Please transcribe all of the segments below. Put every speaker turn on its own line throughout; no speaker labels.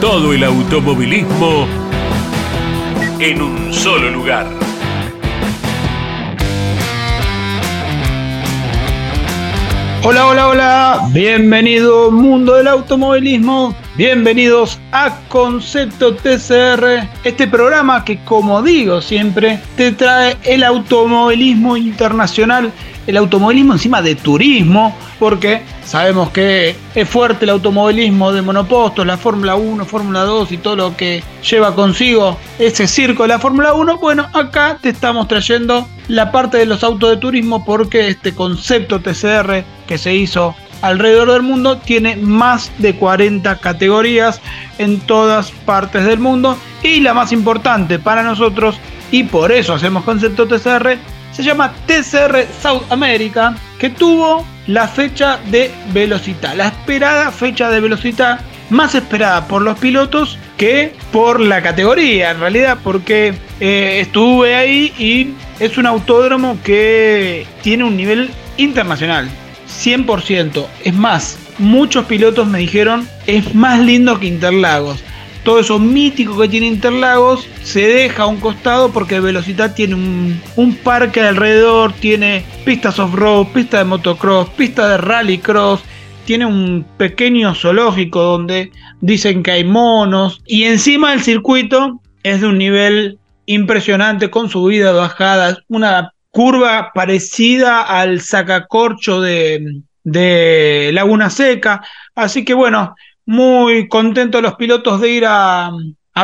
Todo el automovilismo en un solo lugar.
Hola, hola, hola, bienvenido mundo del automovilismo, bienvenidos a Concepto TCR, este programa que como digo siempre te trae el automovilismo internacional, el automovilismo encima de turismo, porque sabemos que es fuerte el automovilismo de monopostos, la Fórmula 1, Fórmula 2 y todo lo que lleva consigo ese circo de la Fórmula 1. Bueno, acá te estamos trayendo la parte de los autos de turismo porque este concepto TCR que se hizo alrededor del mundo tiene más de 40 categorías en todas partes del mundo y la más importante para nosotros y por eso hacemos concepto TCR se llama TCR South America que tuvo la fecha de velocidad, la esperada fecha de velocidad más esperada por los pilotos que por la categoría, en realidad, porque eh, estuve ahí y es un autódromo que tiene un nivel internacional, 100%. Es más, muchos pilotos me dijeron, es más lindo que Interlagos todo eso mítico que tiene Interlagos se deja a un costado porque Velocidad tiene un, parque alrededor, tiene pistas off-road, pista de motocross, pista de rallycross, tiene un pequeño zoológico donde dicen que hay monos y encima el circuito es de un nivel impresionante con subidas, bajadas, una curva parecida al sacacorcho de, de Laguna Seca. Así que bueno, muy contentos los pilotos de ir a,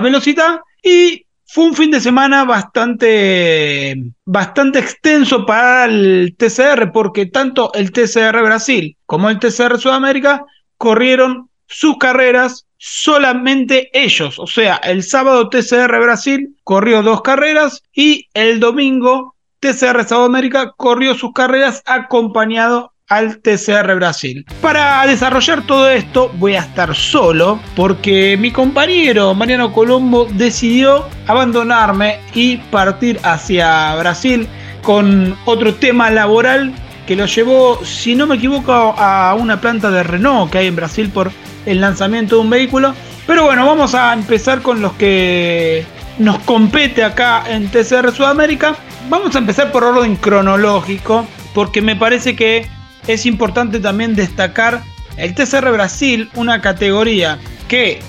velocidad y fue un fin de semana bastante, bastante extenso para el TCR porque tanto el TCR Brasil como el TCR Sudamérica corrieron sus carreras solamente ellos. O sea, el sábado TCR Brasil corrió dos carreras y el domingo TCR Sudamérica corrió sus carreras acompañado al TCR Brasil. Para desarrollar todo esto voy a estar solo porque mi compañero Mariano Colombo decidió abandonarme y partir hacia Brasil con otro tema laboral que lo llevó, si no me equivoco, a una planta de Renault que hay en Brasil por el lanzamiento de un vehículo. Pero bueno, vamos a empezar con los que nos compete acá en TCR Sudamérica. Vamos a empezar por orden cronológico porque me parece que es importante también destacar el TCR Brasil, una categoría que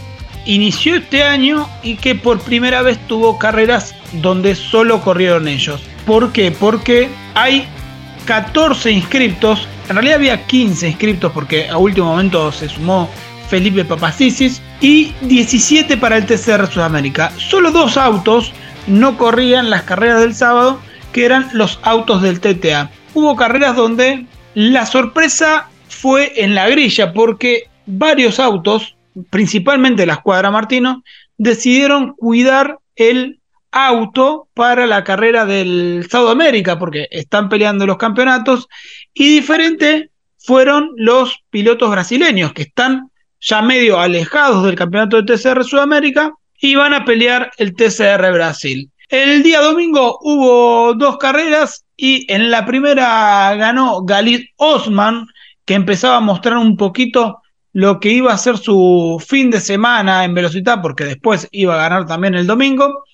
inició este año y que por primera vez tuvo carreras donde solo corrieron ellos. ¿Por qué? Porque hay 14 inscriptos, en realidad había 15 inscriptos porque a último momento se sumó Felipe Papacisis y 17 para el TCR Sudamérica. Solo dos autos no corrían las carreras del sábado, que eran los autos del TTA. Hubo carreras donde la sorpresa fue en la grilla porque varios autos, principalmente la escuadra Martino, decidieron cuidar el auto para la carrera del América porque están peleando los campeonatos y diferente fueron los pilotos brasileños que están ya medio alejados del campeonato de TCR Sudamérica y van a pelear el TCR Brasil. El día domingo hubo dos carreras y en la primera ganó Galit Osman, que empezaba a mostrar un poquito lo que iba a ser su fin de semana en velocidad, porque después iba a ganar también el domingo.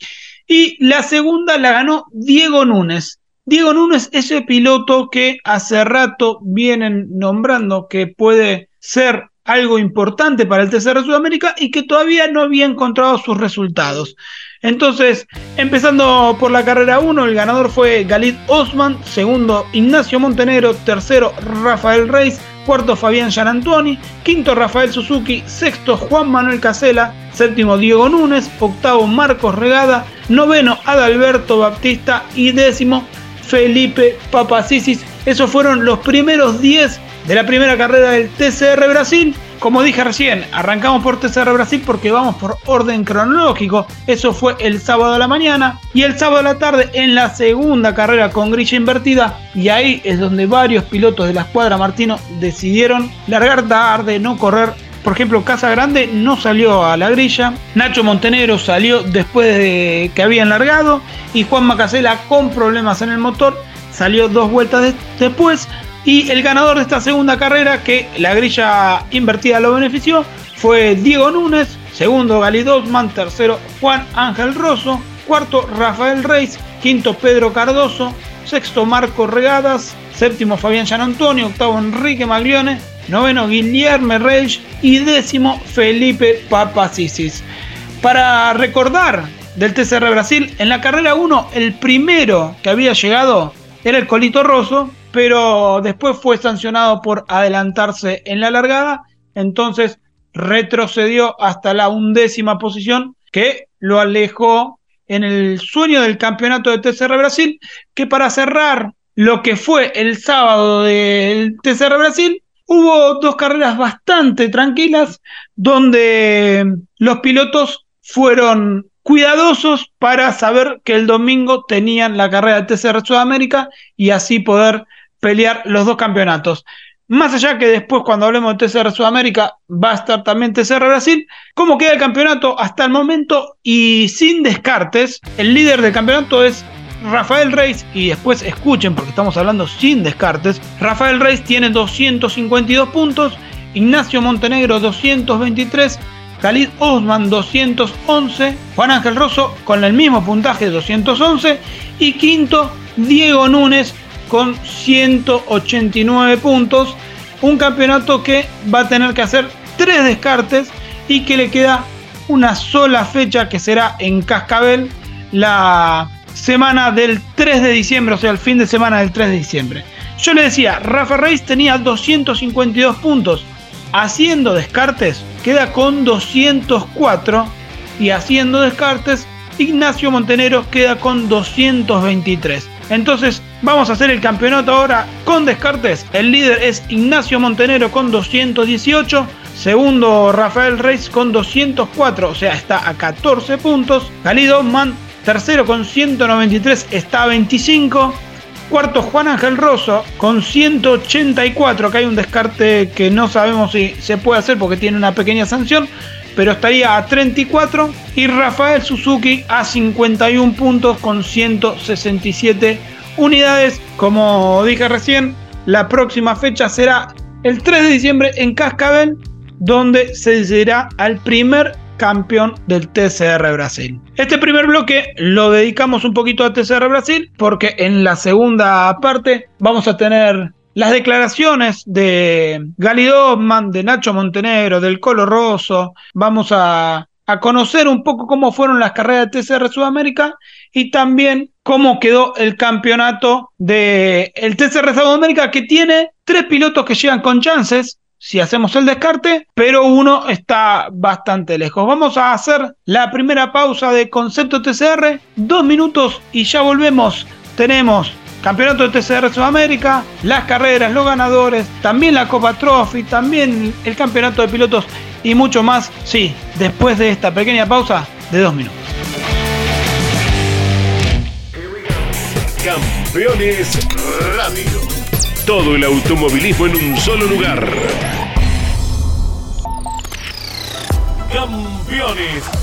Y la segunda la ganó Diego Núñez. Diego Núñez, ese piloto que hace rato vienen nombrando que puede ser algo importante para el TCR Sudamérica y que todavía no había encontrado sus resultados. Entonces, empezando por la carrera 1, el ganador fue Galit Osman, segundo Ignacio Montenegro, tercero Rafael Reis, cuarto Fabián Gianantuoni, quinto Rafael Suzuki, sexto Juan Manuel Casela, séptimo Diego Núñez, octavo Marcos Regada, noveno Adalberto Baptista y décimo Felipe Papacisis. Esos fueron los primeros 10 de la primera carrera del TCR Brasil como dije recién, arrancamos por TCR Brasil porque vamos por orden cronológico. Eso fue el sábado a la mañana y el sábado a la tarde en la segunda carrera con grilla invertida. Y ahí es donde varios pilotos de la escuadra Martino decidieron largar tarde, no correr por ejemplo, Casa Grande no salió a la grilla, Nacho Montenegro salió después de que habían largado y Juan Macasela con problemas en el motor salió dos vueltas después y el ganador de esta segunda carrera que la grilla invertida lo benefició fue Diego Núñez, segundo Gali Dosman, tercero Juan Ángel Rosso, cuarto Rafael Reis, quinto Pedro Cardoso, sexto Marco Regadas, séptimo Fabián Gian Antonio, octavo Enrique Maglione, noveno Guillermo Reich y décimo Felipe Papacisis. Para recordar del TCR Brasil, en la carrera 1 el primero que había llegado era el Colito Rosso, pero después fue sancionado por adelantarse en la largada, entonces retrocedió hasta la undécima posición que lo alejó en el sueño del campeonato de TCR Brasil, que para cerrar lo que fue el sábado del TCR Brasil, hubo dos carreras bastante tranquilas donde los pilotos fueron cuidadosos para saber que el domingo tenían la carrera de TCR Sudamérica y así poder pelear los dos campeonatos. Más allá que después cuando hablemos de TCR Sudamérica va a estar también TCR Brasil, ¿cómo queda el campeonato hasta el momento? Y sin descartes, el líder del campeonato es Rafael Reis, y después escuchen porque estamos hablando sin descartes, Rafael Reis tiene 252 puntos, Ignacio Montenegro 223, Khalid Osman 211, Juan Ángel Rosso con el mismo puntaje 211 y quinto Diego Núñez con 189 puntos, un campeonato que va a tener que hacer tres descartes y que le queda una sola fecha que será en Cascabel la semana del 3 de diciembre, o sea, el fin de semana del 3 de diciembre. Yo le decía, Rafa Reis tenía 252 puntos. Haciendo descartes, queda con 204. Y haciendo descartes, Ignacio Montenegro queda con 223. Entonces, vamos a hacer el campeonato ahora con descartes. El líder es Ignacio Montenegro con 218. Segundo, Rafael Reis con 204, o sea, está a 14 puntos. Galido Man Tercero con 193 está a 25. Cuarto Juan Ángel Rosso con 184, que hay un descarte que no sabemos si se puede hacer porque tiene una pequeña sanción, pero estaría a 34. Y Rafael Suzuki a 51 puntos con 167 unidades. Como dije recién, la próxima fecha será el 3 de diciembre en Cascabel, donde se decidirá al primer campeón del TCR Brasil. Este primer bloque lo dedicamos un poquito a TCR Brasil porque en la segunda parte vamos a tener las declaraciones de Gali de Nacho Montenegro, del Colo Rosso. Vamos a, conocer un poco cómo fueron las carreras de TCR Sudamérica y también cómo quedó el campeonato de el TCR Sudamérica que tiene tres pilotos que llegan con chances si hacemos el descarte, pero uno está bastante lejos. Vamos a hacer la primera pausa de concepto TCR, dos minutos y ya volvemos. Tenemos Campeonato de TCR Sudamérica, las carreras, los ganadores, también la Copa Trophy, también el Campeonato de Pilotos y mucho más. Sí, después de esta pequeña pausa de dos minutos.
Campeones Radio. Todo el automovilismo en un solo lugar. Campeones.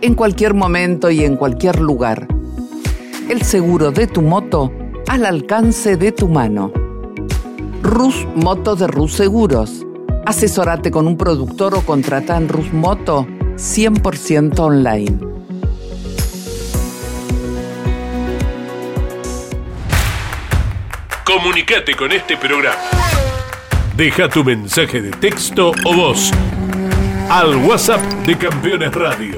En cualquier momento y en cualquier lugar. El seguro de tu moto al alcance de tu mano. Rus Moto de Rus Seguros Asesorate con un productor o contrata en Rusmoto 100% online.
Comunicate con este programa. Deja tu mensaje de texto o voz al WhatsApp de Campeones Radio.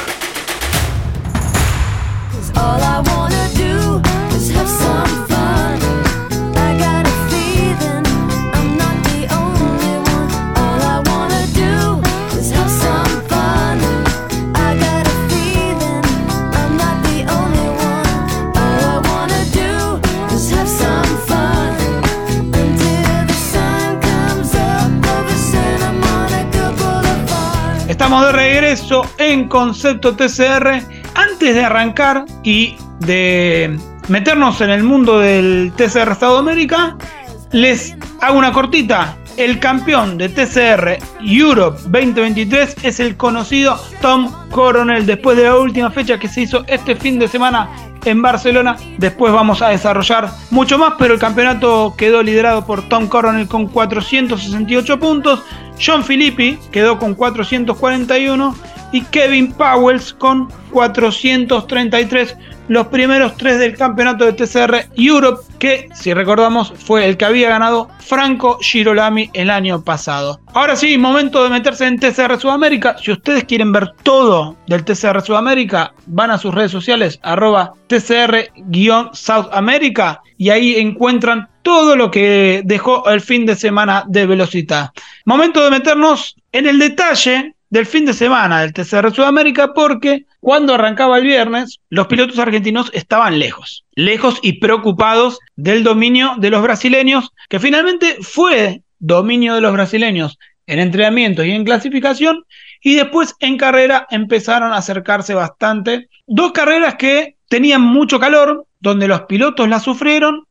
Regreso en Concepto TCR. Antes de arrancar y de meternos en el mundo del TCR Estado América, les hago una cortita. El campeón de TCR Europe 2023 es el conocido Tom Coronel. Después de la última fecha que se hizo este fin de semana en Barcelona. Después vamos a desarrollar mucho más, pero el campeonato quedó liderado por Tom Coronel con 468 puntos. John Filippi quedó con 441 y Kevin Powells con 433 los primeros tres del campeonato de TCR Europe, que si recordamos fue el que había ganado Franco Girolami el año pasado. Ahora sí, momento de meterse en TCR Sudamérica. Si ustedes quieren ver todo del TCR Sudamérica, van a sus redes sociales, arroba TCR-South y ahí encuentran todo lo que dejó el fin de semana de velocidad. Momento de meternos en el detalle del fin de semana del TCR Sudamérica porque cuando arrancaba el viernes los pilotos argentinos estaban lejos, lejos y preocupados del dominio de los brasileños, que finalmente fue dominio de los brasileños en entrenamiento y en clasificación, y después en carrera empezaron a acercarse bastante. Dos carreras que tenían mucho calor, donde los pilotos la sufrieron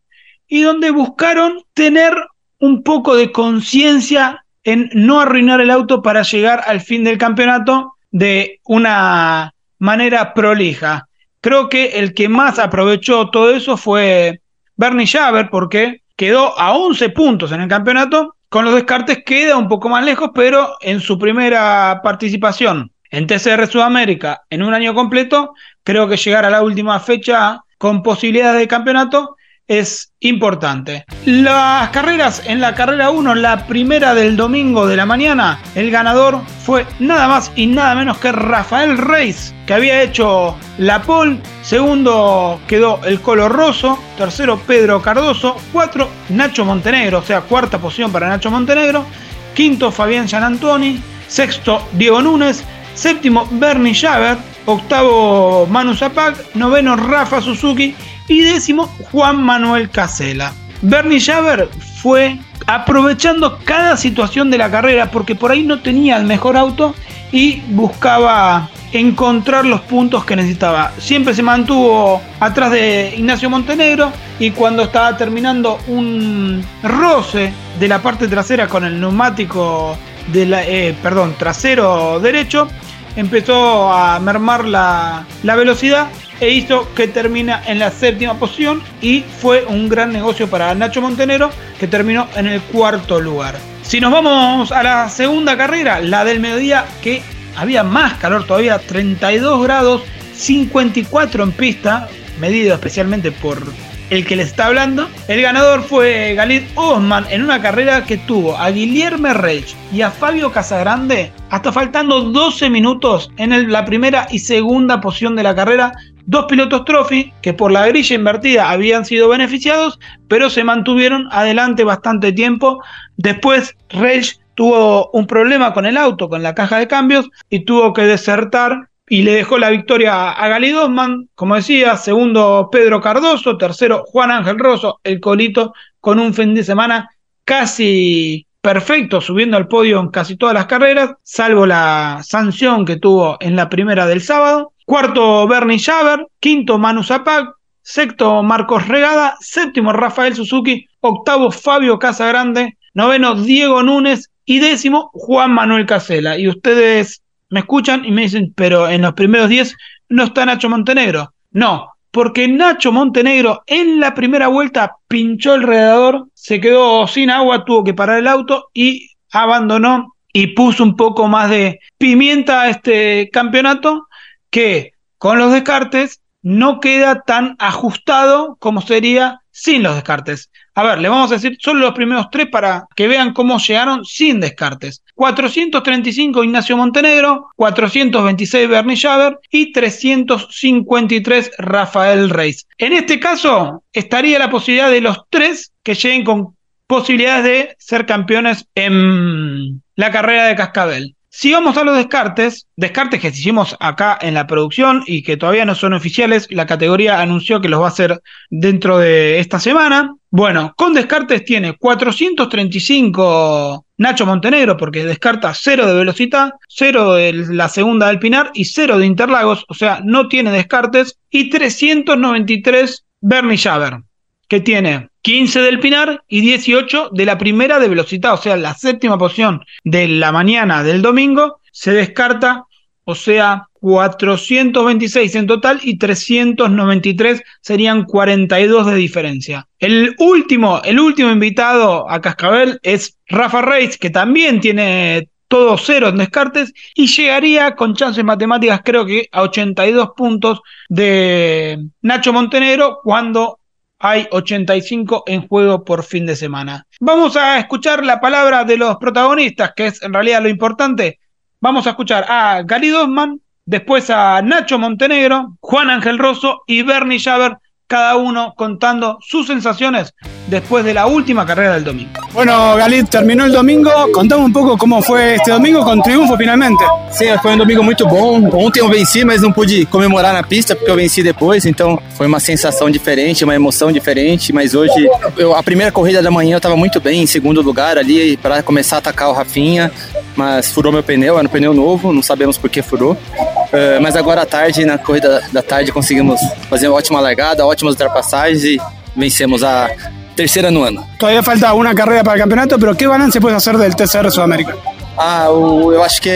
y donde buscaron tener un poco de conciencia en no arruinar el auto para llegar al fin del campeonato de una manera prolija. Creo que el que más aprovechó todo eso fue Bernie Schaber porque quedó a 11 puntos en el campeonato. Con los descartes queda un poco más lejos, pero en su primera participación en TCR Sudamérica en un año completo, creo que llegar a la última fecha con posibilidades de campeonato es importante. Las carreras en la carrera 1, la primera del domingo de la mañana, el ganador fue nada más y nada menos que Rafael Reis, que había hecho la pole. Segundo quedó el Colo Rosso. Tercero Pedro Cardoso. Cuatro Nacho Montenegro, o sea, cuarta posición para Nacho Montenegro. Quinto Fabián Gianantoni. Sexto Diego Núñez. Séptimo Bernie Javer. Octavo Manu Zapac. Noveno Rafa Suzuki y décimo, Juan Manuel Casela. Bernie Javer fue aprovechando cada situación de la carrera porque por ahí no tenía el mejor auto y buscaba encontrar los puntos que necesitaba. Siempre se mantuvo atrás de Ignacio Montenegro y cuando estaba terminando un roce de la parte trasera con el neumático de eh, perdón, trasero derecho, empezó a mermar la, la velocidad e hizo que termina en la séptima posición y fue un gran negocio para Nacho Montenegro que terminó en el cuarto lugar. Si nos vamos a la segunda carrera, la del mediodía que había más calor todavía, 32 grados, 54 en pista, medido especialmente por el que les está hablando. El ganador fue Galit Osman en una carrera que tuvo a Guillermo Reich y a Fabio Casagrande hasta faltando 12 minutos en la primera y segunda posición de la carrera. Dos pilotos trophy que por la grilla invertida habían sido beneficiados, pero se mantuvieron adelante bastante tiempo. Después Reich tuvo un problema con el auto, con la caja de cambios, y tuvo que desertar y le dejó la victoria a Gali Dosman, como decía, segundo Pedro Cardoso, tercero Juan Ángel Rosso, el colito, con un fin de semana casi perfecto, subiendo al podio en casi todas las carreras, salvo la sanción que tuvo en la primera del sábado. Cuarto Bernie Schaber, quinto Manu Zapag, sexto Marcos Regada, séptimo Rafael Suzuki, octavo Fabio Casagrande, noveno Diego Núñez y décimo Juan Manuel Casela. Y ustedes me escuchan y me dicen, pero en los primeros 10 no está Nacho Montenegro. No, porque Nacho Montenegro en la primera vuelta pinchó el se quedó sin agua, tuvo que parar el auto y abandonó y puso un poco más de pimienta a este campeonato que con los descartes no queda tan ajustado como sería sin los descartes. A ver, le vamos a decir solo los primeros tres para que vean cómo llegaron sin descartes. 435 Ignacio Montenegro, 426 Bernie Schaber y 353 Rafael Reis. En este caso, estaría la posibilidad de los tres que lleguen con posibilidades de ser campeones en la carrera de Cascabel. Si vamos a los descartes, descartes que hicimos acá en la producción y que todavía no son oficiales, la categoría anunció que los va a hacer dentro de esta semana. Bueno, con descartes tiene 435 Nacho Montenegro, porque descarta 0 de velocidad, 0 de la segunda del Pinar y 0 de Interlagos, o sea, no tiene descartes, y 393 Bernie Schaber, que tiene 15 del Pinar y 18 de la primera de velocidad, o sea, la séptima posición de la mañana del domingo se descarta, o sea, 426 en total y 393 serían 42 de diferencia. El último, el último invitado a Cascabel es Rafa Reis, que también tiene todo cero en descartes y llegaría con chances matemáticas creo que a 82 puntos de Nacho Montenegro cuando hay 85 en juego por fin de semana. Vamos a escuchar la palabra de los protagonistas, que es en realidad lo importante. Vamos a escuchar a Gary Dosman, después a Nacho Montenegro, Juan Ángel Rosso y Bernie Schaber cada uno contando sus sensaciones después de la última carrera del domingo.
Bueno, Galit, terminó el domingo. Contame un pouco como foi este domingo com triunfo finalmente.
Sim, foi um domingo muito bom. Ontem eu venci, mas não pude comemorar na pista porque eu venci depois, então foi uma sensação diferente, uma emoção diferente. Mas hoje, eu, a primeira corrida da manhã eu estava muito bem, em segundo lugar ali, para começar a atacar o Rafinha, mas furou meu pneu, era um pneu novo, não sabemos por que furou. Uh, mas agora à tarde, na corrida da tarde, conseguimos fazer uma ótima largada, ótimas ultrapassagens e vencemos a terceira no ano.
Todavía falta una carrera para el campeonato, pero ¿qué balance puedes hacer del TCR Sudamérica?
Ah, o, eu acho que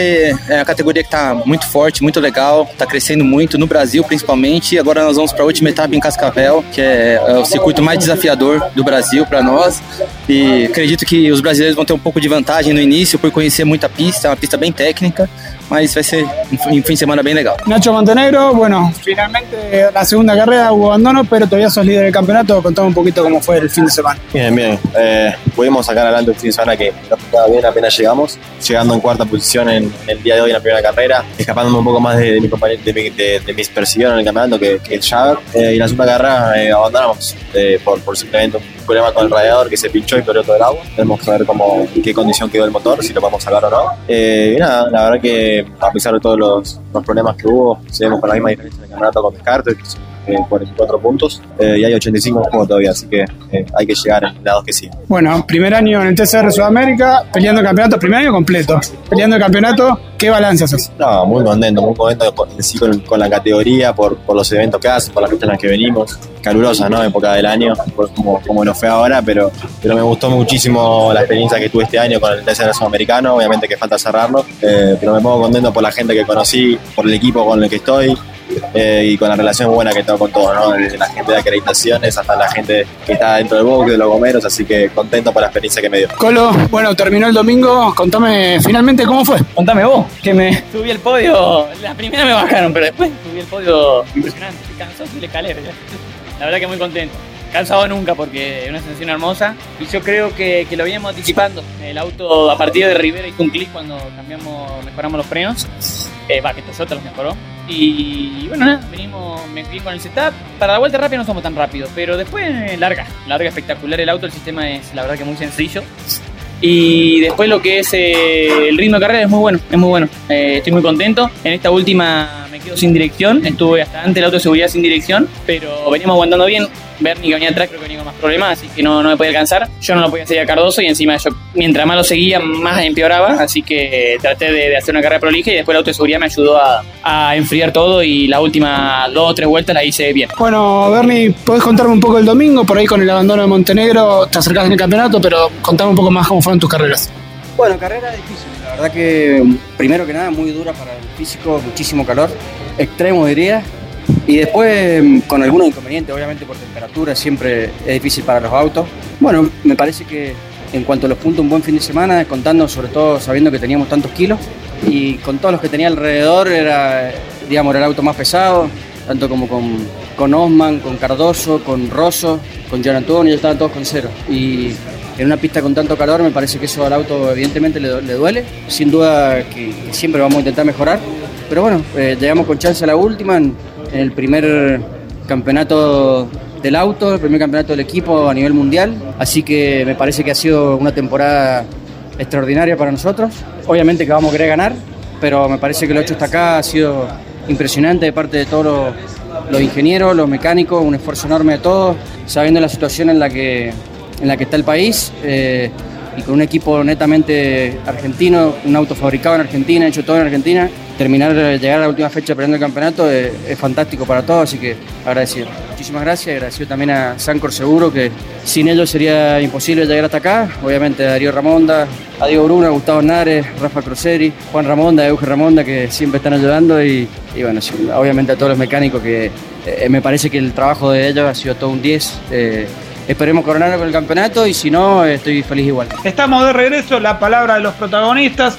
é a categoria que está muito forte, muito legal, está crescendo muito no Brasil principalmente. Agora nós vamos para a última etapa em Cascavel, que é, é o circuito mais desafiador do Brasil para nós. E acredito que os brasileiros vão ter um pouco de vantagem no início por conhecer muita pista, uma pista bem técnica, mas vai ser um fim de semana bem legal.
Nacho Montenegro, bueno, finalmente la segunda carrera hubo abandono, pero todavía sos líder del campeonato. Contame un poquito cómo fue el fin de semana.
Bien, bien. Eh, pudimos sacar adelante un fin de semana que nos estaba bien apenas llegamos, llegando en cuarta posición en, el día de hoy en la primera carrera, escapándome un poco más de, de mi, compañero, de, mi, de, de mis perseguidores en el campeonato que, que el Jagger. Eh, y la segunda carrera eh, abandonamos eh, por, por simplemente un problema con el radiador que se pinchó y perdió todo el agua. Tenemos que ver cómo, en qué condición quedó el motor, si lo vamos a sacar o no. Eh, y nada, la verdad que a pesar de todos los, los problemas que hubo, seguimos con la misma diferencia en el campeonato con Descartes, eh, 44 puntos, eh, y hay 85 en juego todavía, así que eh, hay que llegar en lados que sí.
Bueno, primer año en el TCR Sudamérica, peleando el campeonato, primer año completo, peleando el campeonato, ¿qué balance haces?
No, muy contento, muy contento con, sí, con, con la categoría, por, por, los eventos que hacen, por las fechas en las que venimos. Calurosa, ¿no? Época del año, como, como nos fue ahora, pero, pero me gustó muchísimo la experiencia que tuve este año con el TCR Sudamericano. Obviamente que falta cerrarlo, eh, pero me pongo contento por la gente que conocí, por el equipo con el que estoy, eh, y con la relación buena que tengo con todos, ¿no? Desde la gente de acreditaciones hasta la gente que está dentro del box, de los gomeros, así que contento por la experiencia que me dio.
Colo, bueno, terminó el domingo, contame finalmente cómo fue.
Contame vos, que me subí el podio, la primera me bajaron, pero después subí el podio impresionante, cansó y le calé, la verdad que muy contento. cansado nunca porque es una sensación hermosa. Y yo creo que, que lo veníamos anticipando. El auto a partir de Rivera hizo un clic cuando cambiamos, mejoramos los frenos. Eh, va, que Toyota los mejoró. Y bueno, nada, venimos, me fui con el setup. Para la vuelta rápida no somos tan rápidos, pero después eh, larga, larga, espectacular el auto. El sistema es la verdad que muy sencillo. Y después lo que es eh, el ritmo de carrera es muy bueno, es muy bueno. Eh, estoy muy contento. En esta última me quedo sin dirección, estuve hasta antes el auto de seguridad sin dirección, pero venimos aguantando bien. Bernie que venía atrás creo que venía con más problemas, así que no, no me podía alcanzar. Yo no lo podía seguir a Cardoso y encima yo, mientras más lo seguía, más empeoraba, así que traté de, de hacer una carrera prolija y después el auto de seguridad me ayudó a, a enfriar todo y las últimas dos o tres vueltas la hice bien.
Bueno, Bernie, ¿podés contarme un poco el domingo? Por ahí con el abandono de Montenegro te acercás en el campeonato, pero contame un poco más cómo fueron tus carreras.
Bueno, carrera difícil, la verdad que primero que nada muy dura para el físico, muchísimo calor, extremo diría, y después con algunos inconvenientes, obviamente por temperatura, siempre es difícil para los autos. Bueno, me parece que en cuanto a los puntos, un buen fin de semana, contando sobre todo sabiendo que teníamos tantos kilos y con todos los que tenía alrededor, era, digamos, era el auto más pesado, tanto como con, con Osman, con Cardoso, con Rosso, con Gian Antonio, estaban todos con cero. Y en una pista con tanto calor me parece que eso al auto evidentemente le, le duele. Sin duda que, que siempre vamos a intentar mejorar. Pero bueno, eh, llegamos con chance a la última en, en el primer campeonato del auto, el primer campeonato del equipo a nivel mundial. Así que me parece que ha sido una temporada extraordinaria para nosotros. Obviamente que vamos a querer ganar, pero me parece que lo hecho hasta acá ha sido impresionante de parte de todos los, los ingenieros, los mecánicos, un esfuerzo enorme de todos, sabiendo la situación en la que, en la que está el país. eh, y con un equipo netamente argentino, un auto fabricado en Argentina, hecho todo en Argentina, terminar de llegar a la última fecha peleando el campeonato es, es fantástico para todos, así que agradecido. Muchísimas gracias, agradecido también a Sancor Seguro, que sin ellos sería imposible llegar hasta acá. Obviamente a Darío Ramonda, a Diego Bruna, a Gustavo Nares, Rafa Croceri, Juan Ramonda, Euge Ramonda, que siempre están ayudando y, bueno, obviamente a todos los mecánicos que eh, me parece que el trabajo de ellos ha sido todo un 10. eh, Esperemos coronarlo con el campeonato y si no, estoy feliz igual.
Estamos de regreso, la palabra de los protagonistas.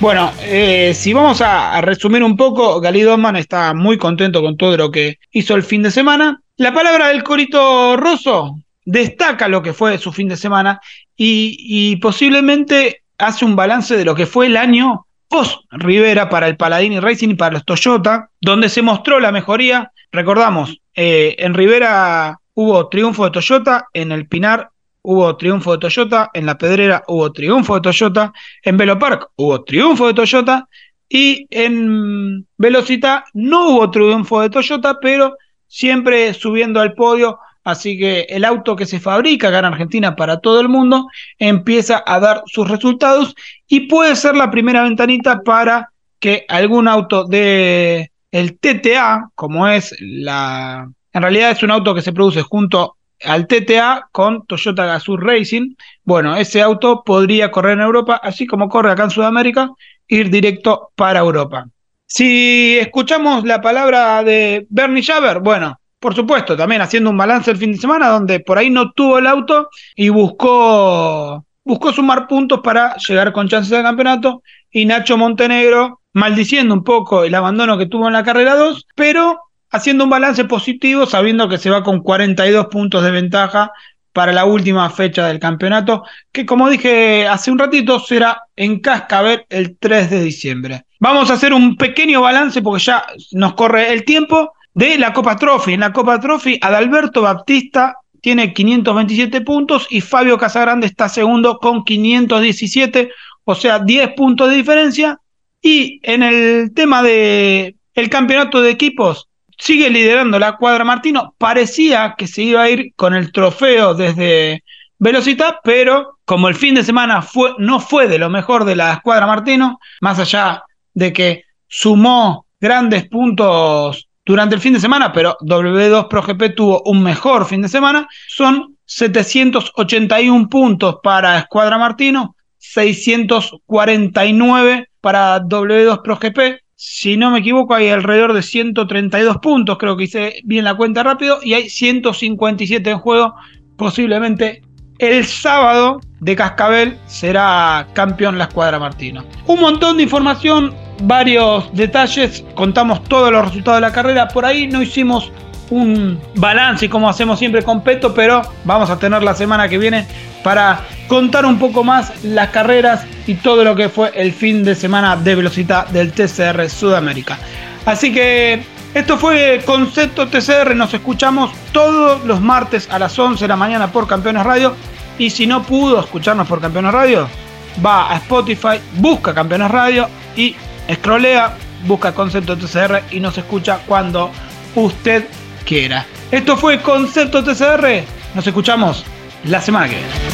Bueno, eh, si vamos a, resumir un poco, Gali Doman está muy contento con todo lo que hizo el fin de semana. La palabra del Corito Rosso destaca lo que fue su fin de semana y, y posiblemente hace un balance de lo que fue el año post Rivera para el Paladini Racing y para los Toyota, donde se mostró la mejoría. Recordamos, eh, en Rivera hubo triunfo de Toyota, en el Pinar hubo triunfo de Toyota, en la Pedrera hubo triunfo de Toyota, en Velo Park hubo triunfo de Toyota y en Velocita no hubo triunfo de Toyota, pero siempre subiendo al podio. Así que el auto que se fabrica acá en Argentina para todo el mundo empieza a dar sus resultados y puede ser la primera ventanita para que algún auto de el TTA, como es la en realidad es un auto que se produce junto al TTA con Toyota Gazoo Racing. Bueno, ese auto podría correr en Europa, así como corre acá en Sudamérica, ir directo para Europa. Si escuchamos la palabra de Bernie Schaber, bueno, por supuesto, también haciendo un balance el fin de semana, donde por ahí no tuvo el auto y buscó, buscó sumar puntos para llegar con chances de campeonato. Y Nacho Montenegro, maldiciendo un poco el abandono que tuvo en la carrera 2, pero haciendo un balance positivo, sabiendo que se va con 42 puntos de ventaja para la última fecha del campeonato, que como dije hace un ratito, será en Cascabel el 3 de diciembre. Vamos a hacer un pequeño balance porque ya nos corre el tiempo de la Copa Trophy. En la Copa Trophy, Adalberto Baptista tiene 527 puntos y Fabio Casagrande está segundo con 517, o sea, 10 puntos de diferencia. Y en el tema de el campeonato de equipos, sigue liderando la cuadra Martino. Parecía que se iba a ir con el trofeo desde Velocita, pero como el fin de semana fue, no fue de lo mejor de la escuadra Martino, más allá de que sumó grandes puntos durante el fin de semana, pero W2 Pro GP tuvo un mejor fin de semana, son 781 puntos para Escuadra Martino, 649 para W2 Pro GP, si no me equivoco, hay alrededor de 132 puntos, creo que hice bien la cuenta rápido, y hay 157 en juego. Posiblemente el sábado de Cascabel será campeón la escuadra Martino. Un montón de información, varios detalles, contamos todos los resultados de la carrera. Por ahí no hicimos un balance como hacemos siempre con Peto, pero vamos a tener la semana que viene para contar un poco más las carreras y todo lo que fue el fin de semana de velocidad del TCR Sudamérica. Así que esto fue Concepto TCR, nos escuchamos todos los martes a las 11 de la mañana por Campeones Radio y si no pudo escucharnos por Campeones Radio, va a Spotify, busca Campeones Radio y scrollea, busca Concepto TCR y nos escucha cuando usted quiera. Esto fue Concepto TCR, nos escuchamos la semana que viene.